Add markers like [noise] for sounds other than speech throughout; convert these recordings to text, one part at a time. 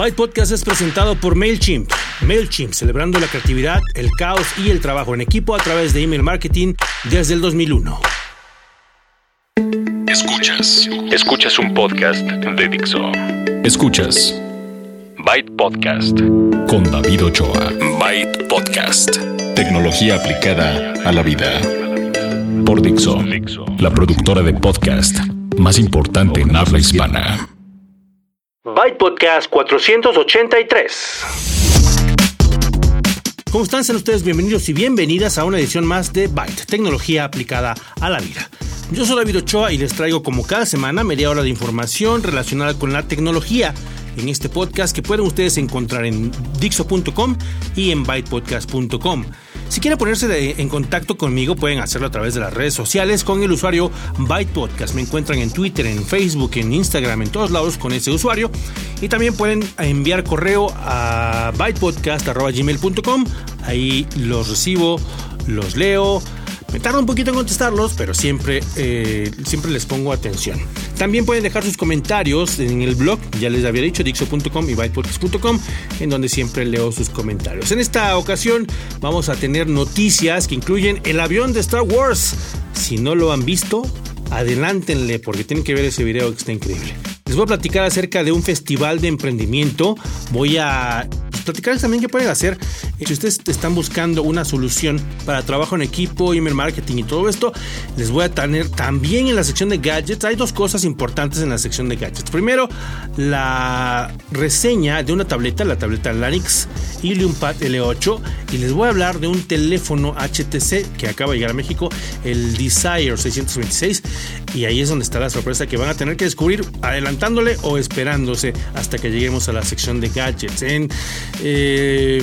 Byte Podcast es presentado por MailChimp. MailChimp, celebrando la creatividad, el caos y el trabajo en equipo a través de email marketing desde el 2001. Escuchas. Escuchas un podcast de Dixo. Escuchas. Byte Podcast. Con David Ochoa. Byte Podcast. Tecnología aplicada a la vida. Por Dixo. La productora de podcast más importante en habla hispana. Byte Podcast 483. ¿Cómo están? Sean ustedes bienvenidos y bienvenidas a una edición más de Byte, tecnología aplicada a la vida. Yo soy David Ochoa y les traigo como cada semana media hora de información relacionada con la tecnología en este podcast que pueden ustedes encontrar en dixo.com y en bytepodcast.com. Si quieren ponerse en contacto conmigo, pueden hacerlo a través de las redes sociales con el usuario Byte Podcast. Me encuentran en Twitter, en Facebook, en Instagram, en todos lados con ese usuario. Y también pueden enviar correo a bytepodcast.gmail.com. Ahí los recibo, los leo me tarda un poquito en contestarlos, pero siempre, eh, siempre les pongo atención. También pueden dejar sus comentarios en el blog, ya les había dicho, dixo.com y bytepodcast.com, en donde siempre leo sus comentarios. En esta ocasión vamos a tener noticias que incluyen el avión de Star Wars. Si no lo han visto, adelántenle porque tienen que ver ese video que está increíble. Les voy a platicar acerca de un festival de emprendimiento. Voy a platicarles también qué pueden hacer si ustedes están buscando una solución para trabajo en equipo, email marketing y todo esto. Les voy a tener también en la sección de gadgets. Hay dos cosas importantes en la sección de gadgets. Primero, la reseña de una tableta, la tableta Lanix Ilium Pad L8. Y les voy a hablar de un teléfono HTC que acaba de llegar a México, el Desire 626. Y ahí es donde está la sorpresa que van a tener que descubrir adelantándole o esperándose hasta que lleguemos a la sección de gadgets. Eh,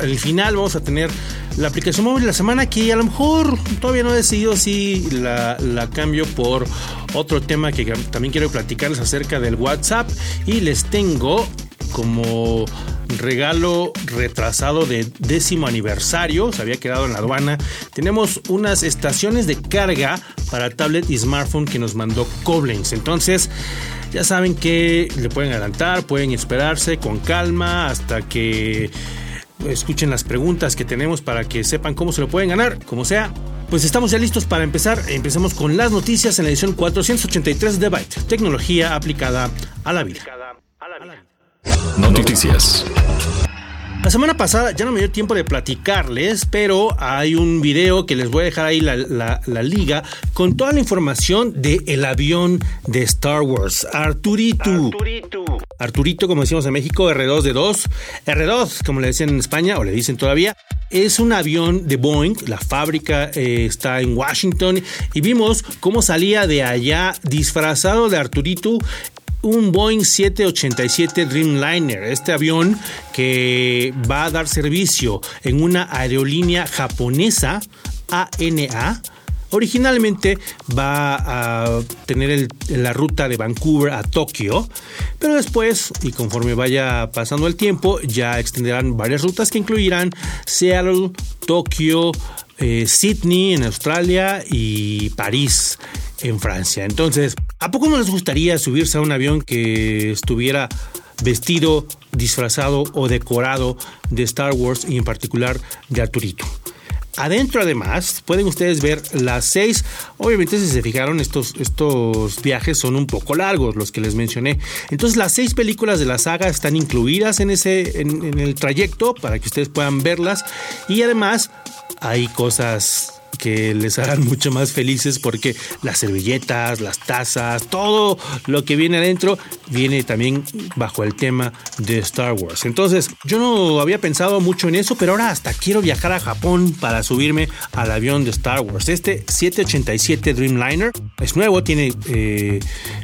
al final vamos a tener la aplicación móvil de la semana que a lo mejor todavía no he decidido si la, la cambio por otro tema que también quiero platicarles acerca del WhatsApp y les tengo como regalo retrasado de décimo aniversario, se había quedado en la aduana. Tenemos unas estaciones de carga para tablet y smartphone que nos mandó Koblenz. Entonces, ya saben que le pueden adelantar, pueden esperarse con calma hasta que escuchen las preguntas que tenemos para que sepan cómo se lo pueden ganar, como sea. Pues estamos ya listos para empezar. Empecemos con las noticias en la edición 483 de Byte, tecnología aplicada a la vida. Noticias. La semana pasada ya no me dio tiempo de platicarles, pero hay un video que les voy a dejar ahí la, la, liga con toda la información del el avión de Star Wars, Arturito. Arturito. Arturito, como decimos en México, R2 de 2. R2, como le decían en España, o le dicen todavía, es un avión de Boeing. La fábrica eh, está en Washington y vimos cómo salía de allá disfrazado de Arturito un Boeing 787 Dreamliner, este avión que va a dar servicio en una aerolínea japonesa ANA. Originalmente va a tener la ruta de Vancouver a Tokio, pero después, y conforme vaya pasando el tiempo, ya extenderán varias rutas que incluirán Seattle, Tokio, eh, Sydney en Australia y París en Francia. Entonces, ¿a poco no les gustaría subirse a un avión que estuviera vestido, disfrazado o decorado de Star Wars y en particular de Arturito? Adentro además pueden ustedes ver las seis, obviamente si se fijaron estos, estos viajes son un poco largos los que les mencioné, entonces las seis películas de la saga están incluidas en, ese, en el trayecto para que ustedes puedan verlas y además hay cosas que les harán mucho más felices porque las servilletas, las tazas, todo lo que viene adentro viene también bajo el tema de Star Wars. Entonces, yo no había pensado mucho en eso, pero ahora hasta quiero viajar a Japón para subirme al avión de Star Wars. Este 787 Dreamliner es nuevo, tiene eh,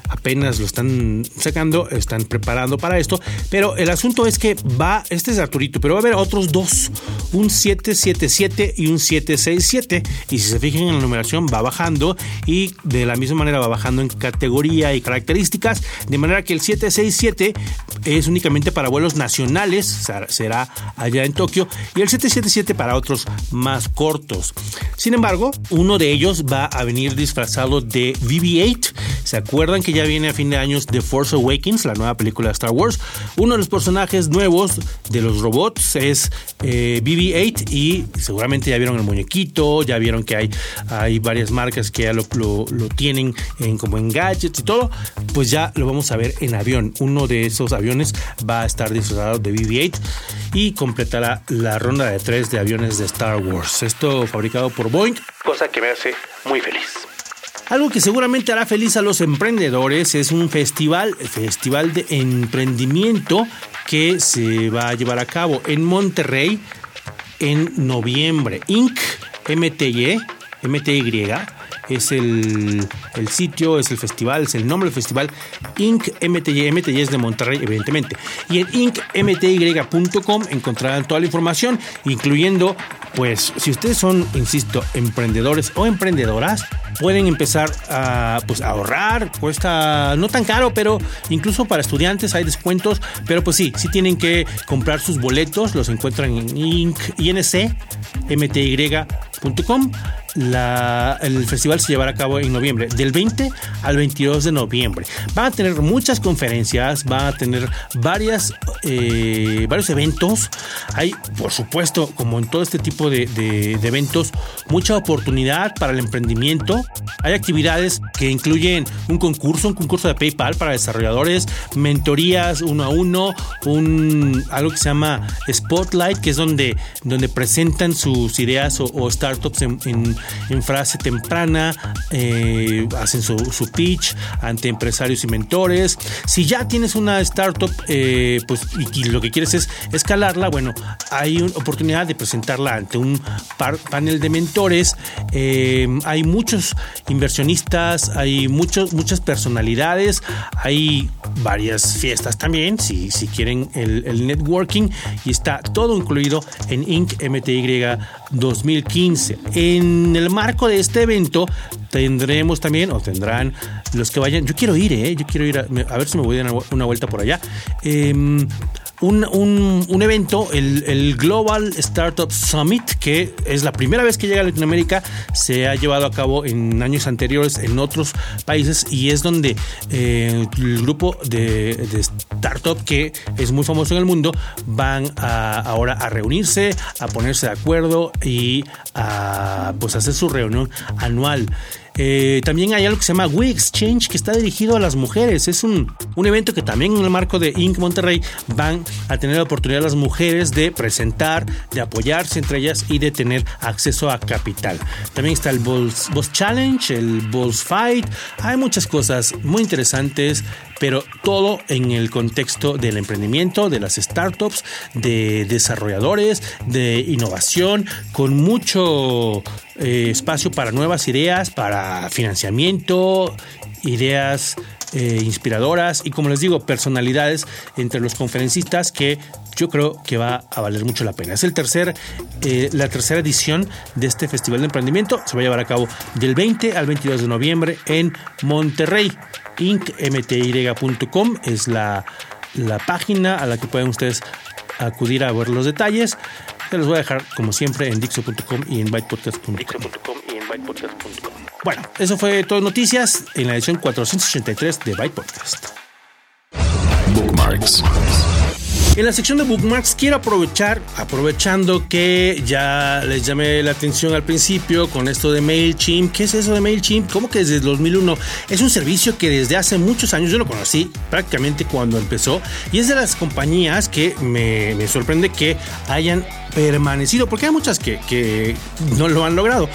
apenas lo están sacando, están preparando para esto, pero el asunto es que va, este es Arturito, pero va a haber otros dos, un 777 y un 767 y si se fijan en la numeración va bajando y de la misma manera va bajando en categoría y características, de manera que el 767 es únicamente para vuelos nacionales, será allá en Tokio, y el 777 para otros más cortos. Sin embargo, uno de ellos va a venir disfrazado de BB-8. ¿Se acuerdan que ya viene a fin de años The Force Awakens, la nueva película de Star Wars? Uno de los personajes nuevos de los robots es eh, BB-8 y seguramente ya vieron el muñequito, ya vieron que hay, hay varias marcas que ya lo, tienen en, como en gadgets y todo, pues ya lo vamos a ver en avión. Uno de esos aviones va a estar disfrazado de BB-8 y completará la ronda de tres de aviones de Star Wars. Esto fabricado por Boeing, cosa que me hace muy feliz. Algo que seguramente hará feliz a los emprendedores es un festival, festival de emprendimiento que se va a llevar a cabo en Monterrey en noviembre. Inc. MTY, MTY es el, sitio, es el festival, es el nombre del festival, Inc. MTY, MTY es de Monterrey, evidentemente. Y en incmty.com encontrarán toda la información, incluyendo, pues, si ustedes son, insisto, emprendedores o emprendedoras, pueden empezar a pues, ahorrar, cuesta no tan caro, pero incluso para estudiantes hay descuentos, pero pues sí, sí tienen que comprar sus boletos, los encuentran en inc, incmty.com la, el festival se llevará a cabo en noviembre, del 20 al 22 de noviembre. Van a tener muchas conferencias, van a tener varias, eh, varios eventos. Hay, por supuesto, como en todo este tipo de, eventos, mucha oportunidad para el emprendimiento. Hay actividades que incluyen un concurso, un concurso de PayPal para desarrolladores, mentorías uno a uno, un, algo que se llama Spotlight, que es donde, donde presentan sus ideas o, startups en en frase temprana, eh, hacen su, pitch ante empresarios y mentores. Si ya tienes una startup, eh, pues y, lo que quieres es escalarla, bueno, hay una oportunidad de presentarla ante un panel de mentores. Eh, hay muchos inversionistas, hay muchos, muchas personalidades, hay varias fiestas también, si, si quieren el, el networking, y está todo incluido en Inc. MTY 2015. En el marco de este evento tendremos también, o tendrán los que vayan, yo quiero ir, ¿eh? yo quiero ir a, ver si me voy a dar una vuelta por allá. Eh, un, evento, el, Global Startup Summit, que es la primera vez que llega a Latinoamérica, se ha llevado a cabo en años anteriores en otros países y es donde eh, el grupo de, startup que es muy famoso en el mundo van ahora a reunirse, a ponerse de acuerdo y a pues hacer su reunión anual. Eh, también hay algo que se llama We Exchange que está dirigido a las mujeres. Es un, un evento que también en el marco de Inc. Monterrey van a tener la oportunidad las mujeres de presentar, de apoyarse entre ellas y de tener acceso a capital. También está el Bulls, Challenge, el Bulls Fight. Hay muchas cosas muy interesantes pero todo en el contexto del emprendimiento, de las startups, de desarrolladores, de innovación, con mucho eh, espacio para nuevas ideas, para financiamiento, ideas eh, inspiradoras y como les digo, personalidades entre los conferencistas que yo creo que va a valer mucho la pena. Es el tercer, eh, la tercera edición de este Festival de Emprendimiento. Se va a llevar a cabo del 20 al 22 de noviembre en Monterrey incmty.com es la, la página a la que pueden ustedes acudir a ver los detalles. Se los voy a dejar, como siempre, en dixo.com y en bytepodcast.com. Bueno, eso fue todo noticias en la edición 483 de Byte Podcast. Bookmarks. En la sección de bookmarks quiero aprovechar, aprovechando que ya les llamé la atención al principio con esto de MailChimp. ¿Qué es eso de MailChimp? ¿Cómo que desde 2001? Es un servicio que desde hace muchos años yo lo conocí prácticamente cuando empezó y es de las compañías que me, me sorprende que hayan permanecido, porque hay muchas que, que no lo han logrado.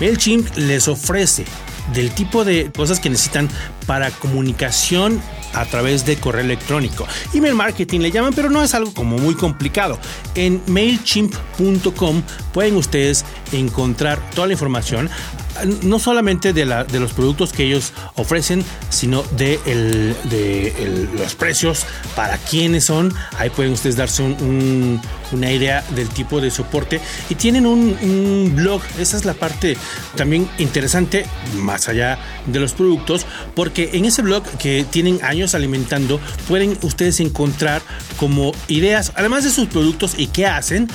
MailChimp les ofrece del tipo de cosas que necesitan para comunicación a través de correo electrónico. Email marketing le llaman, pero no es algo como muy complicado. En mailchimp.com pueden ustedes encontrar toda la información. no solamente de, los productos que ellos ofrecen, sino de, los precios, para quiénes son. Ahí pueden ustedes darse una idea del tipo de soporte. Y tienen un, blog, esa es la parte también interesante, más allá de los productos, porque en ese blog que tienen años alimentando, pueden ustedes encontrar como ideas, además de sus productos y qué hacen,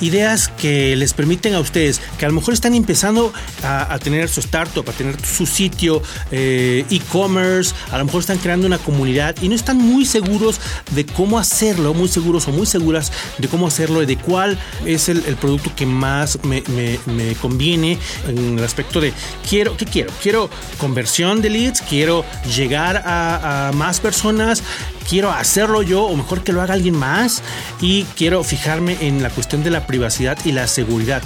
ideas que les permiten a ustedes, que a lo mejor están empezando a, tener su startup, a tener su sitio eh, e-commerce, a lo mejor están creando una comunidad y no están muy seguros de cómo hacerlo, muy seguros o muy seguras de cómo hacerlo y de cuál es el, producto que más me, conviene en el aspecto de quiero, ¿qué quiero? Quiero conversión de leads, quiero llegar a más personas, quiero hacerlo yo o mejor que lo haga alguien más y quiero fijarme en la cuestión de la privacidad y la seguridad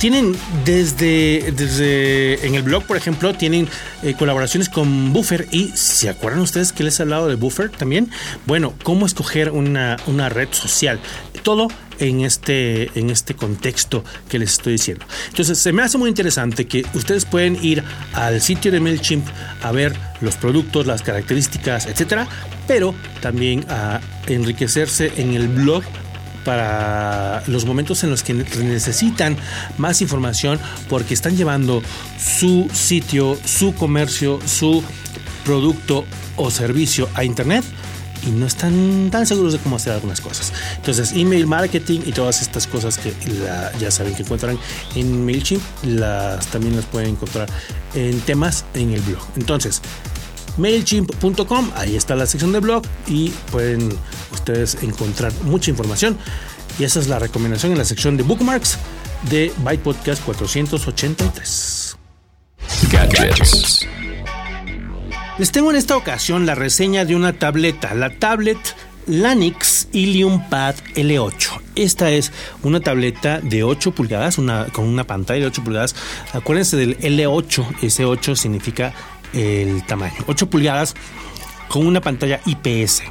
tienen desde, desde en el blog, por ejemplo, tienen eh, colaboraciones con Buffer y ¿se acuerdan ustedes que les he hablado de Buffer también? Bueno, cómo escoger una, una red social. Todo en este, en este contexto que les estoy diciendo. Entonces, se me hace muy interesante que ustedes pueden ir al sitio de MailChimp a ver los productos, las características, etcétera, pero también a enriquecerse en el blog para los momentos en los que necesitan más información porque están llevando su sitio, su comercio, su producto o servicio a internet y no están tan seguros de cómo hacer algunas cosas. Entonces, email marketing y todas estas cosas que ya saben que encuentran en MailChimp, las, también las pueden encontrar en temas en el blog. Entonces, mailchimp.com, ahí está la sección de blog y pueden ustedes encontrar mucha información. Y esa es la recomendación en la sección de bookmarks de Byte Podcast 483. Gadgets. Les tengo en esta ocasión la reseña de una tableta, la tablet Lanix Ilium Pad L8. Esta es una tableta de 8 pulgadas, una, con una pantalla de 8 pulgadas. Acuérdense del L8, ese 8 significa el tamaño. 8 pulgadas con una pantalla IPS.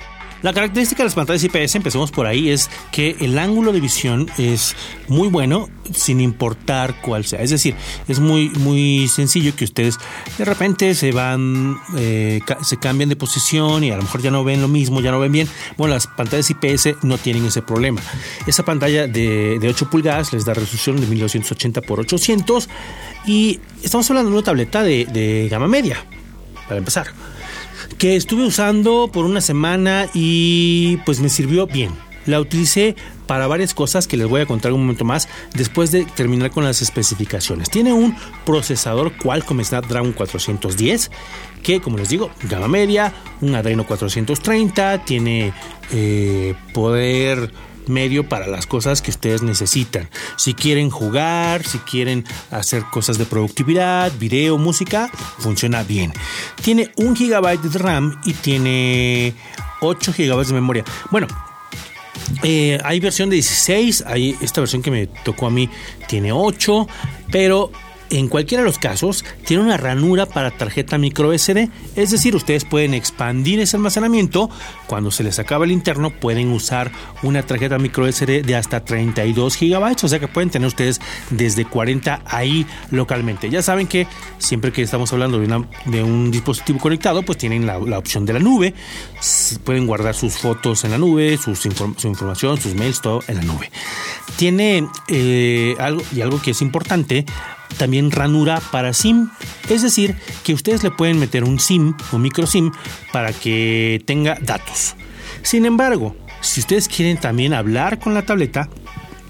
La característica de las pantallas IPS, empecemos por ahí, es que el ángulo de visión es muy bueno sin importar cuál sea. Es decir, es muy, muy sencillo que ustedes de repente se van, eh, se cambian de posición y a lo mejor ya no ven lo mismo, ya no ven bien. Bueno, las pantallas IPS no tienen ese problema. Esa pantalla de, 8 pulgadas les da resolución de 1280 x 800 y estamos hablando de una tableta de, de gama media, para empezar que estuve usando por una semana y pues me sirvió bien. La utilicé para varias cosas que les voy a contar un momento más después de terminar con las especificaciones. Tiene un procesador Qualcomm Snapdragon 410 que como les digo, gama media, un Adreno 430, tiene eh, poder medio para las cosas que ustedes necesitan. Si quieren jugar, si quieren hacer cosas de productividad, video, música, funciona bien. Tiene un gigabyte de RAM y tiene 8 gigabytes de memoria. Bueno, eh, hay versión de 16, hay esta versión que me tocó a mí tiene 8, pero en cualquiera de los casos, tiene una ranura para tarjeta micro SD, es decir, ustedes pueden expandir ese almacenamiento. Cuando se les acaba el interno, pueden usar una tarjeta micro SD de hasta 32 GB, o sea que pueden tener ustedes desde 40 ahí localmente. Ya saben que siempre que estamos hablando de, un dispositivo conectado, pues tienen la, opción de la nube. Pueden guardar sus fotos en la nube, su información, sus mails, todo en la nube. Tiene eh, algo y algo que es importante también ranura para SIM. Es decir, que ustedes le pueden meter un SIM o micro SIM para que tenga datos. Sin embargo, si ustedes quieren también hablar con la tableta,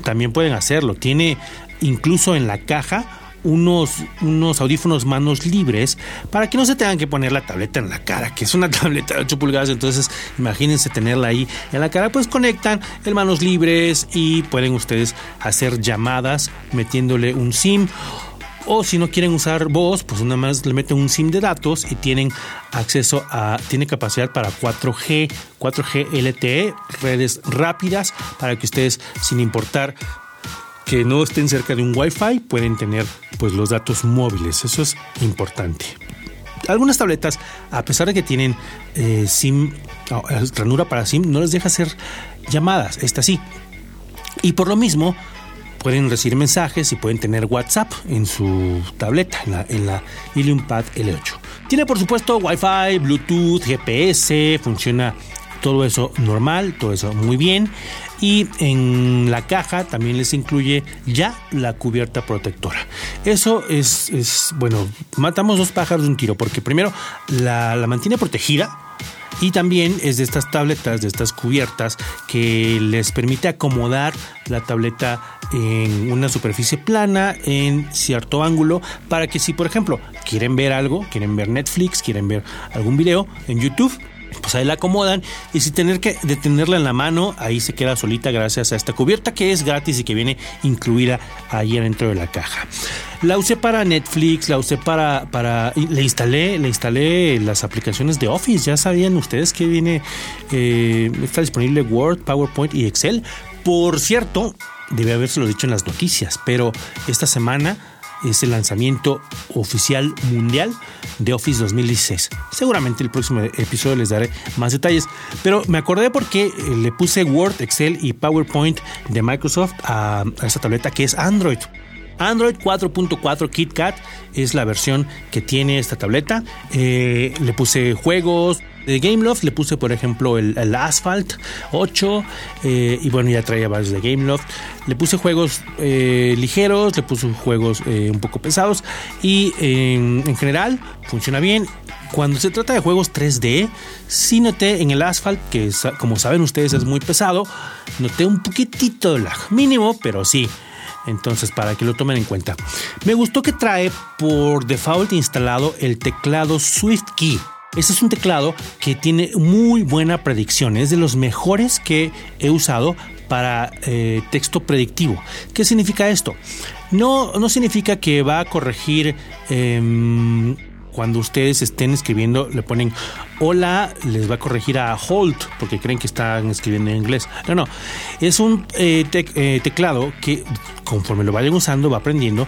también pueden hacerlo. Tiene incluso en la caja unos, unos audífonos manos libres para que no se tengan que poner la tableta en la cara, que es una [laughs] tableta de 8 pulgadas, entonces imagínense tenerla ahí en la cara, pues conectan el manos libres y pueden ustedes hacer llamadas metiéndole un SIM o si no quieren usar voz, pues nada más le meten un SIM de datos y tienen acceso a, tiene capacidad para 4G, 4G LTE, redes rápidas para que ustedes, sin importar que no estén cerca de un Wi-Fi, pueden tener pues los datos móviles. Eso es importante. Algunas tabletas, a pesar de que tienen eh, SIM, ranura para SIM, no les deja hacer llamadas. Esta sí. Y por lo mismo, pueden recibir mensajes y pueden tener WhatsApp en su tableta, en la, en Ilium Pad L8. Tiene por supuesto Wi-Fi, Bluetooth, GPS, funciona todo eso normal, todo eso muy bien. Y en la caja también les incluye ya la cubierta protectora. Eso es, bueno, matamos dos pájaros de un tiro, porque primero la mantiene protegida. Y también es de estas tabletas, de estas cubiertas, que les permite acomodar la tableta en una superficie plana, en cierto ángulo, para que si, por ejemplo, quieren ver algo, quieren ver Netflix, quieren ver algún video en YouTube, pues ahí la acomodan y sin tener que detenerla en la mano, ahí se queda solita gracias a esta cubierta que es gratis y que viene incluida ahí adentro de la caja. La usé para Netflix, la usé para, para le instalé, le instalé las aplicaciones de Office. Ya sabían ustedes que viene, eh, está disponible Word, PowerPoint y Excel. Por cierto, debe haberse lo dicho en las noticias, pero esta semana es el lanzamiento oficial mundial de Office 2016. Seguramente el próximo episodio les daré más detalles, pero me acordé porque eh, le puse Word, Excel y PowerPoint de Microsoft a, esta tableta que es Android. Android 4.4 KitKat es la versión que tiene esta tableta. Eh, le puse juegos, de Gameloft le puse, por ejemplo, el, Asphalt 8 eh, y bueno, ya traía varios de Gameloft. Le puse juegos eh, ligeros, le puse juegos eh, un poco pesados y en general funciona bien. Cuando se trata de juegos 3D, sí noté en el Asphalt, que como saben ustedes es muy pesado, noté un poquitito de lag, mínimo, pero sí. Entonces, para que lo tomen en cuenta. Me gustó que trae por default instalado el teclado SwiftKey. Este es un teclado que tiene muy buena predicción, es de los mejores que he usado para eh, texto predictivo. ¿Qué significa esto? No, no significa que va a corregir em, cuando ustedes estén escribiendo, le ponen hola, les va a corregir a hold porque creen que están escribiendo en inglés. No, no, es un eh, eh, teclado que conforme lo vayan usando, va aprendiendo.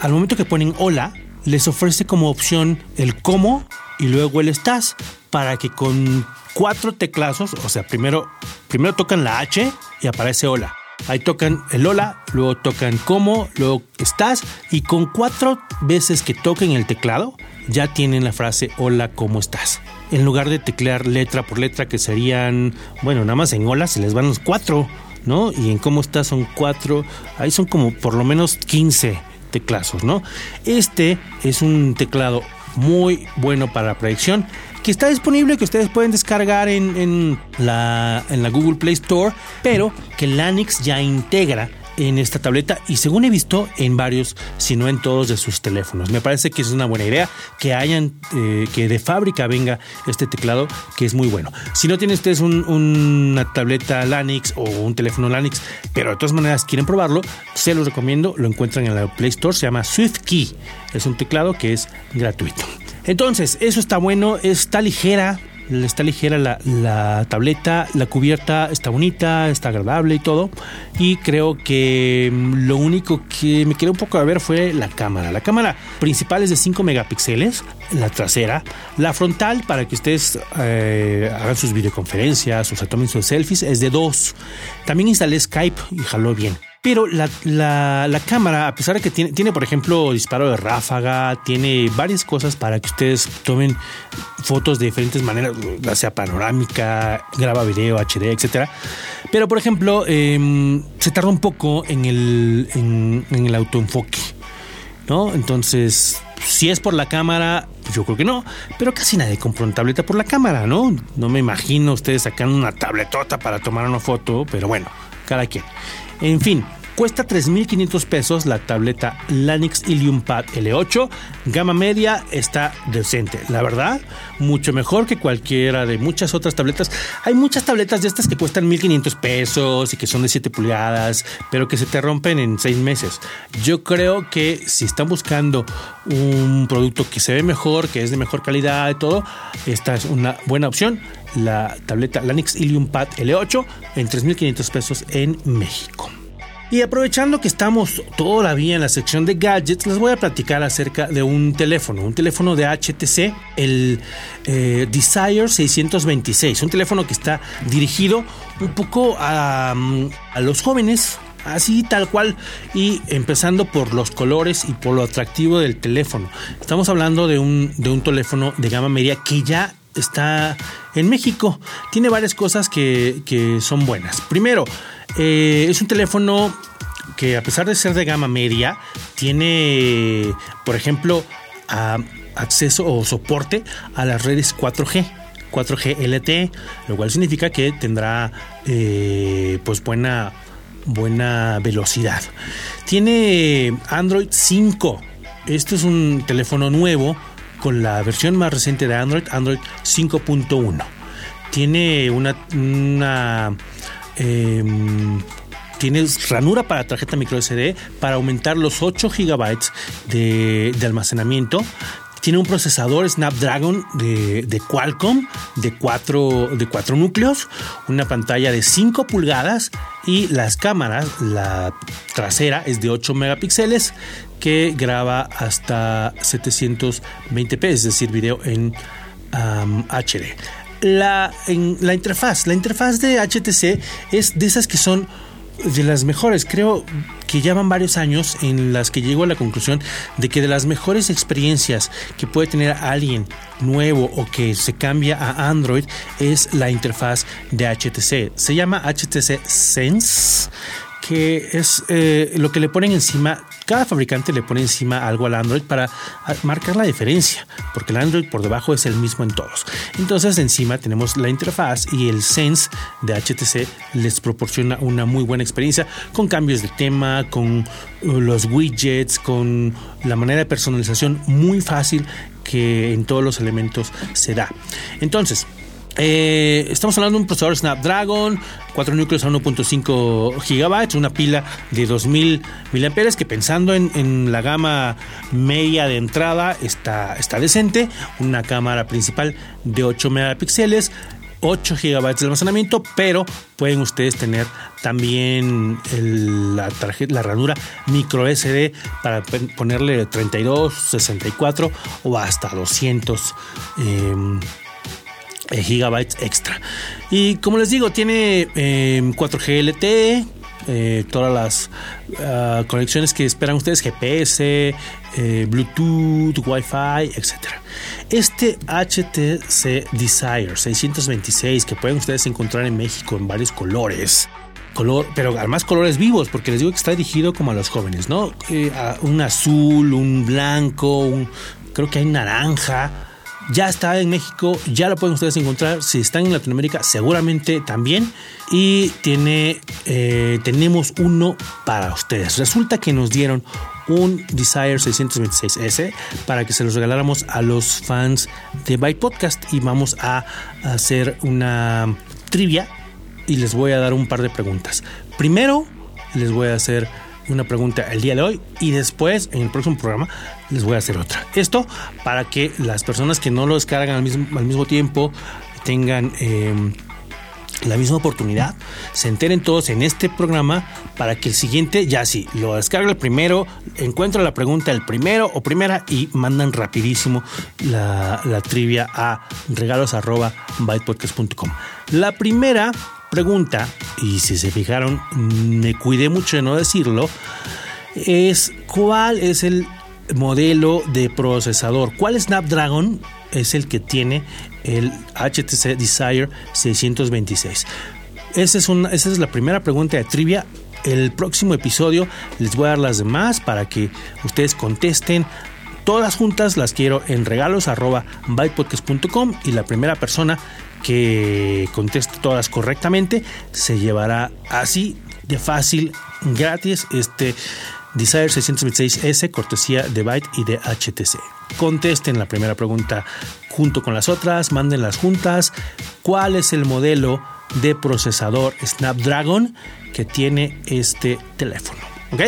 Al momento que ponen hola, les ofrece como opción el cómo y luego el estás para que con cuatro teclazos, o sea, primero, primero tocan la H y aparece hola. Ahí tocan el hola, luego tocan cómo, luego estás y con cuatro veces que toquen el teclado ya tienen la frase hola, ¿cómo estás? En lugar de teclear letra por letra que serían, bueno, nada más en hola se les van los cuatro, ¿no? Y en cómo estás son cuatro, ahí son como por lo menos 15 teclazos, ¿no? Este es un teclado muy bueno para la predicción que está disponible, que ustedes pueden descargar en, la, en la Google Play Store, pero que Lanix ya integra en esta tableta y según he visto en varios, si no en todos de sus teléfonos. Me parece que es una buena idea que hayan, eh, que de fábrica venga este teclado que es muy bueno. Si no tienen ustedes una tableta Lanix o un teléfono Lanix, pero de todas maneras quieren probarlo, se los recomiendo, lo encuentran en la Play Store, se llama SwiftKey, es un teclado que es gratuito. Entonces, eso está bueno, está ligera, está ligera la, tableta, la cubierta está bonita, está agradable y todo. Y creo que mm, lo único que me quedó un poco a ver fue la cámara. La cámara principal es de 5 megapíxeles, la trasera. La frontal, para que ustedes eh, hagan sus videoconferencias o se tomen sus selfies, es de 2. También instalé Skype y jaló bien. Pero la, la, cámara, a pesar de que tiene, tiene, por ejemplo, disparo de ráfaga, tiene varias cosas para que ustedes tomen fotos de diferentes maneras, ya sea panorámica, graba video, HD, etcétera. Pero, por ejemplo, em, se tarda un poco en el, en el autoenfoque, ¿no? Entonces, si es por la cámara, yo creo que no, pero casi nadie compra una tableta por la cámara, ¿no? No me imagino ustedes sacando una tabletota para tomar una foto, pero bueno, cada quien. En fin, Cuesta 3.500 pesos la tableta Lanix Ilium Pad L8. Gama media está decente. La verdad, mucho mejor que cualquiera de muchas otras tabletas. Hay muchas tabletas de estas que cuestan 1.500 pesos y que son de 7 pulgadas, pero que se te rompen en 6 meses. Yo creo que si están buscando un producto que se ve mejor, que es de mejor calidad y todo, esta es una buena opción. La tableta Lanix Ilium Pad L8 en 3.500 pesos en México. Y aprovechando que estamos todavía en la sección de gadgets, les voy a platicar acerca de un teléfono, un teléfono de HTC, el eh, Desire 626, un teléfono que está dirigido un poco a, a los jóvenes así tal cual y empezando por los colores y por lo atractivo del teléfono. Estamos hablando de un, de un teléfono de gama media que ya está en México. Tiene varias cosas que, que son buenas. Primero, eh, es un teléfono que a pesar de ser de gama media, tiene, por ejemplo, acceso o soporte a las redes 4G. 4G LTE, lo cual significa que tendrá eh, pues buena, buena velocidad. Tiene Android 5. Este es un teléfono nuevo con la versión más reciente de Android, Android 5.1. Tiene una, em, tiene ranura para tarjeta micro SD para aumentar los 8 GB de, almacenamiento. Tiene un procesador Snapdragon de, Qualcomm de 4 de cuatro núcleos, una pantalla de 5 pulgadas y las cámaras, la trasera es de 8 megapíxeles que graba hasta 720p, es decir, video en HD. La, la interfaz, la interfaz de HTC es de esas que son de las mejores. Creo que ya van varios años en las que llego a la conclusión de que de las mejores experiencias que puede tener alguien nuevo o que se cambia a Android es la interfaz de HTC. Se llama HTC Sense que es eh, lo que le ponen encima, cada fabricante le pone encima algo al Android para marcar la diferencia, porque el Android por debajo es el mismo en todos. Entonces encima tenemos la interfaz y el Sense de HTC les proporciona una muy buena experiencia con cambios de tema, con uh, los widgets, con la manera de personalización muy fácil que en todos los elementos se da. Entonces, eh, estamos hablando de un procesador Snapdragon, 4 núcleos a 1.5 GB, una pila de 2000 mAh que pensando en, la gama media de entrada está, está decente, una cámara principal de 8 megapíxeles, 8 GB de almacenamiento, pero pueden ustedes tener también la, ranura micro SD para ponerle 32, 64 o hasta 200 eh, gigabytes extra. Y como les digo, tiene 4G em, LTE, eh, todas las ah, conexiones que esperan ustedes, GPS, eh, Bluetooth, Wi-Fi, etc. Este HTC Desire 626 que pueden ustedes encontrar en México en varios colores. Color, pero además colores vivos, porque les digo que está dirigido como a los jóvenes, ¿no? un azul, un blanco, un, creo que hay naranja, ya está en México, ya lo pueden ustedes encontrar. Si están en Latinoamérica, seguramente también. Y tiene, eh, tenemos uno para ustedes. Resulta que nos dieron un Desire 626S para que se los regaláramos a los fans de Byte Podcast. Y vamos a hacer una trivia y les voy a dar un par de preguntas. Primero, les voy a hacer una pregunta el día de hoy y después en el próximo programa les voy a hacer otra. Esto para que las personas que no lo descargan al mismo, al mismo tiempo tengan em, la misma oportunidad, se enteren todos en este programa para que el siguiente ya sí, lo descarga el primero, encuentra la pregunta el primero o primera y mandan rapidísimo la, la trivia a regalos La primera pregunta, y si se fijaron, me cuidé mucho de no decirlo, es cuál es el modelo de procesador, cuál Snapdragon es el que tiene el HTC Desire 626. Esa es, una, esa es la primera pregunta de trivia. El próximo episodio les voy a dar las demás para que ustedes contesten todas juntas las quiero en regalos y la primera persona que conteste todas correctamente se llevará así de fácil, gratis, este Desire 626S, cortesía de Byte y de HTC. Contesten la primera pregunta junto con las otras, mándenlas juntas. ¿Cuál es el modelo de procesador Snapdragon que tiene este teléfono? ¿Ok?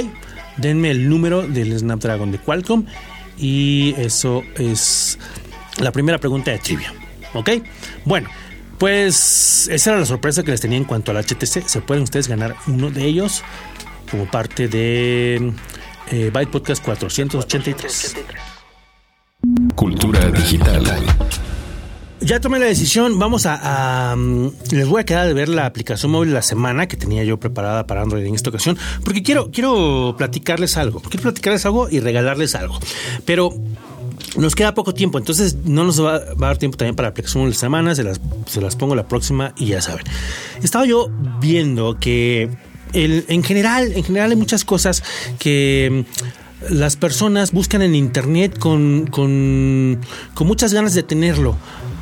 Denme el número del Snapdragon de Qualcomm y eso es la primera pregunta de trivia. ¿Ok? Bueno, pues esa era la sorpresa que les tenía en cuanto al HTC. Se pueden ustedes ganar uno de ellos como parte de eh, Byte Podcast 483. Cultura digital. ya tomé la decisión. Vamos a, mm, Les voy a quedar de ver la aplicación móvil de la semana que tenía yo preparada para Android en esta ocasión. Porque quiero, quiero platicarles algo. Quiero platicarles algo y regalarles algo. Pero nos queda poco tiempo, entonces no nos va, a dar tiempo también para la aplicación de la semana. Se las, se las pongo la próxima y ya saben. Estaba yo viendo que en general, en general hay muchas cosas que mm, las personas buscan en internet con, con, con muchas ganas de tenerlo.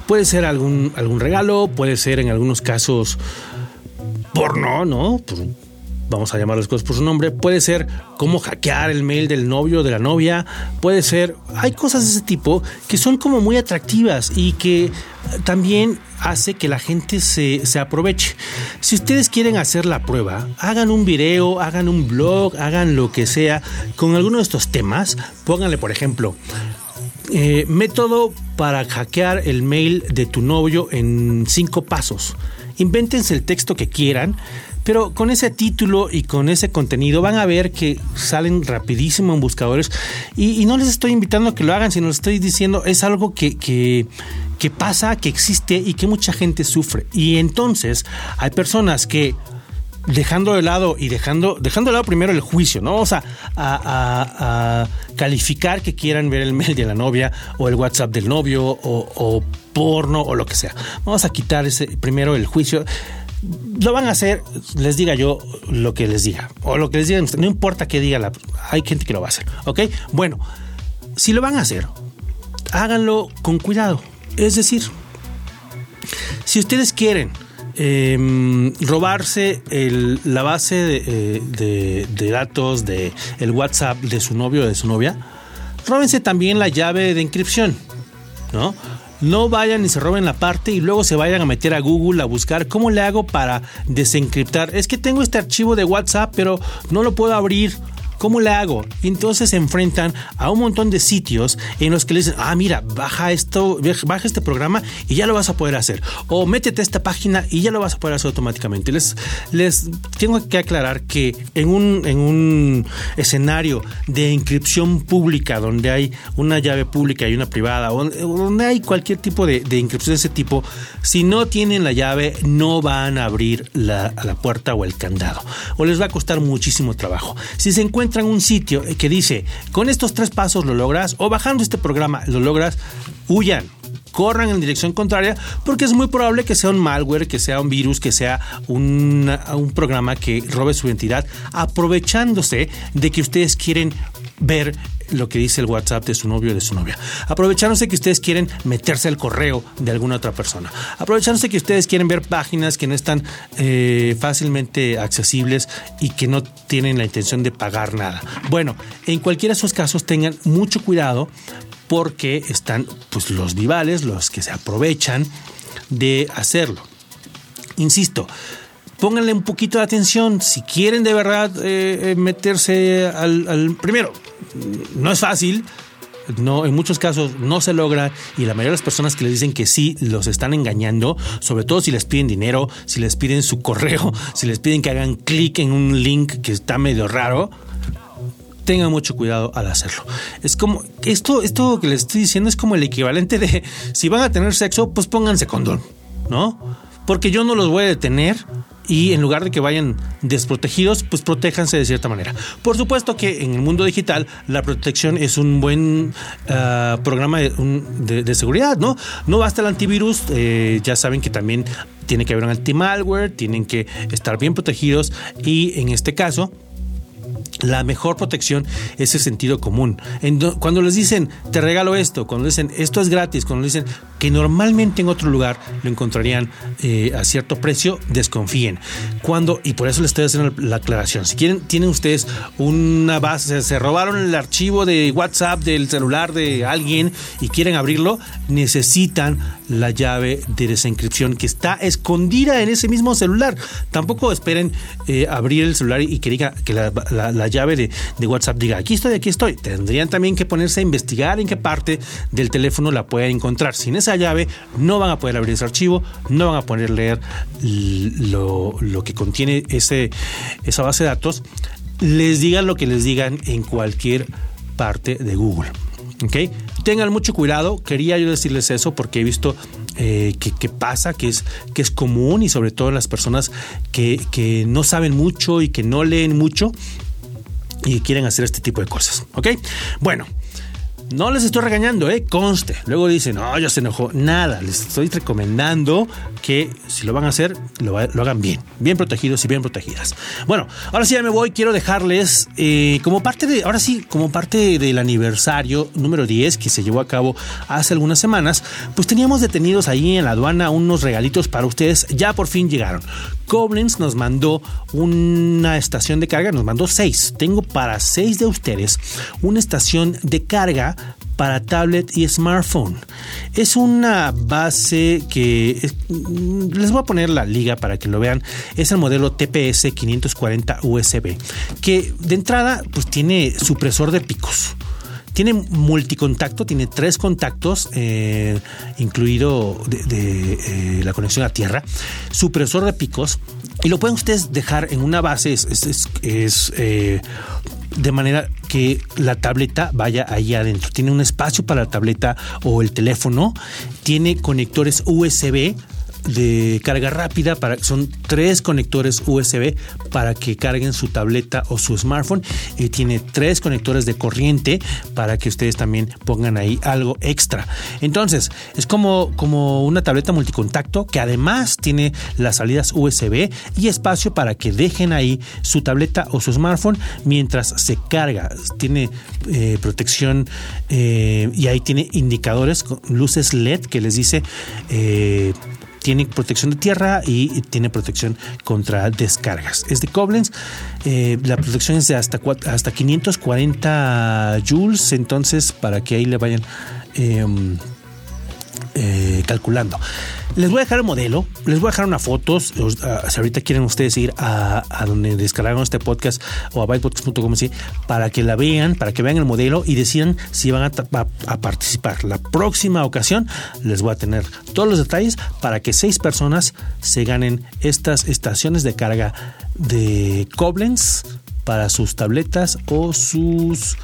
Puede ser algún, algún regalo, puede ser en algunos casos porno, ¿no? Vamos a llamar las cosas por su nombre, puede ser cómo hackear el mail del novio o de la novia, puede ser, hay cosas de ese tipo que son como muy atractivas y que también hace que la gente se, se aproveche. Si ustedes quieren hacer la prueba, hagan un video, hagan un blog, hagan lo que sea con alguno de estos temas, pónganle por ejemplo, eh, método para hackear el mail de tu novio en cinco pasos. Invéntense el texto que quieran, pero con ese título y con ese contenido van a ver que salen rapidísimo en buscadores y, no les estoy invitando a que lo hagan, sino les estoy diciendo es algo que, que, pasa, que existe y que mucha gente sufre. Y entonces hay personas que dejando de lado y dejando, dejando de lado primero el juicio, ¿no? Vamos a, a, calificar que quieran ver el mail de la novia o el WhatsApp del novio o, o, porno o lo que sea. Vamos a quitar ese primero el juicio lo van a hacer, les diga yo lo que les diga, o lo que les digan, no importa qué diga, la, hay gente que lo va a hacer, ¿ok? Bueno, si lo van a hacer, háganlo con cuidado. Es decir, si ustedes quieren em, robarse la base eh, de, de, datos de el WhatsApp de su novio o de su novia, róbense también la llave de inscripción, ¿no? No vayan y se roben la parte y luego se vayan a meter a Google a buscar cómo le hago para desencriptar. Es que tengo este archivo de WhatsApp, pero no lo puedo abrir. ¿Cómo le hago? Entonces se enfrentan a un montón de sitios en los que les dicen, ah, mira, baja esto, baja este programa y ya lo vas a poder hacer. O métete a esta página y ya lo vas a poder hacer automáticamente. Les, les tengo que aclarar que en un, en un escenario de inscripción pública, donde hay una llave pública y una privada, o donde hay cualquier tipo de, de inscripción de ese tipo, si no tienen la llave, no van a abrir la, la puerta o el candado. O les va a costar muchísimo trabajo. Si se encuentran un sitio que dice, con estos tres pasos lo logras, o bajando este programa lo logras, huyan, corran en dirección contraria porque es muy probable que sea un malware, que sea un virus, que sea un programa que robe su identidad aprovechándose de que ustedes quieren ver lo que dice el WhatsApp de su novio o de su novia. Aprovechándose que ustedes quieren meterse al correo de alguna otra persona. Aprovechándose que ustedes quieren ver páginas que no están eh, fácilmente accesibles y que no tienen la intención de pagar nada. Bueno, en cualquiera de esos casos tengan mucho cuidado porque están pues, los vivales, los que se aprovechan de hacerlo. Insisto, pónganle un poquito de atención. Si quieren de verdad eh, eh, meterse al, Primero, no es fácil. No, en muchos casos no se logra y la mayoría de las personas que les dicen que sí los están engañando, sobre todo si les piden dinero, si les piden su correo, [laughs] si les piden que hagan clic en un link que está medio raro, tengan mucho cuidado al hacerlo. Es como, esto, esto que les estoy diciendo es como el equivalente de si van a tener sexo, pues pónganse condón, ¿no? Porque yo no los voy a detener y en lugar de que vayan desprotegidos, pues protéjanse de cierta manera. Por supuesto que en el mundo digital la protección es un buen ah, programa de, seguridad, ¿no? No basta el antivirus, eh, ya saben que también tiene que haber un anti-malware, tienen que estar bien protegidos y en este caso la mejor protección es el sentido común. Cuando les dicen, te regalo esto, cuando dicen, esto es gratis, cuando dicen que normalmente en otro lugar lo encontrarían eh, a cierto precio, desconfíen. Cuando, y por eso les estoy haciendo la aclaración, si quieren, tienen ustedes una base, se robaron el archivo de WhatsApp del celular de alguien y quieren abrirlo, necesitan la llave de desencripción que está escondida en ese mismo celular. Tampoco esperen eh, abrir el celular y que diga que la la llave de, WhatsApp diga, aquí estoy, aquí estoy. Tendrían también que ponerse a investigar en qué parte del teléfono la pueden encontrar. Sin esa llave no van a poder abrir ese archivo, no van a poder leer lo, lo que contiene ese, esa base de datos. Les digan lo que les digan en cualquier parte de Google. ¿ok? Tengan mucho cuidado, quería yo decirles eso porque he visto eh, que, pasa, que es, que es común y sobre todo las personas que, que no saben mucho y que no leen mucho y quieren hacer este tipo de cosas. ¿Ok? Bueno. No les estoy regañando, ¿eh? Conste. Luego dicen, no, ya se enojó. Nada, les estoy recomendando que si lo van a hacer, lo, hagan bien. Bien protegidos y bien protegidas. Bueno, ahora sí ya me voy. Quiero dejarles, eh, como parte de, ahora sí, como parte del aniversario número 10 que se llevó a cabo hace algunas semanas, pues teníamos detenidos ahí en la aduana unos regalitos para ustedes. Ya por fin llegaron. Koblenz nos mandó una estación de carga, nos mandó seis. Tengo para seis de ustedes una estación de carga para tablet y smartphone. Es una base que les voy a poner la liga para que lo vean. Es el modelo TPS 540 USB que de entrada pues tiene supresor de picos. Tiene multicontacto, tiene tres contactos, eh, incluido de, eh, la conexión a tierra, supresor de picos, y lo pueden ustedes dejar en una base, es, eh, de manera que la tableta vaya ahí adentro. Tiene un espacio para la tableta o el teléfono, tiene conectores USB de carga rápida para son tres conectores USB para que carguen su tableta o su smartphone. Y tiene tres conectores de corriente para que ustedes también pongan ahí algo extra. Entonces es como como una tableta multicontacto que además tiene las salidas USB y espacio para que dejen ahí su tableta o su smartphone mientras se carga. Tiene eh, protección eh, y ahí tiene indicadores luces LED que les dice eh, tiene protección de tierra y tiene protección contra descargas. Es de Koblenz, eh, la protección es de hasta, hasta 540 joules, entonces para que ahí le vayan em, eh, calculando. Les voy a dejar el modelo, les voy a dejar una foto. Si ahorita quieren ustedes ir a, donde descargaron este podcast o a bytepodcast.com para que la vean, para que vean el modelo y decidan si van a, participar. La próxima ocasión les voy a tener todos los detalles para que seis personas se ganen estas estaciones de carga de Koblenz para sus tabletas o sus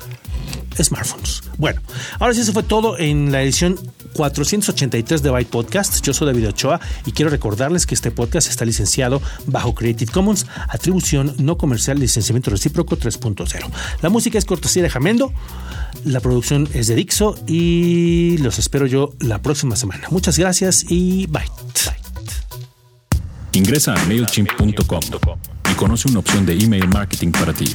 smartphones. Bueno, ahora sí, eso fue todo en la edición 483 de Byte Podcast. Yo soy David Ochoa y quiero recordarles que este podcast está licenciado bajo Creative Commons, atribución no comercial, licenciamiento recíproco 3.0. La música es cortesía de Jamendo, la producción es de Dixo y los espero yo la próxima semana. Muchas gracias y Byte. Ingresa a MailChimp.com y conoce una opción de email marketing para ti.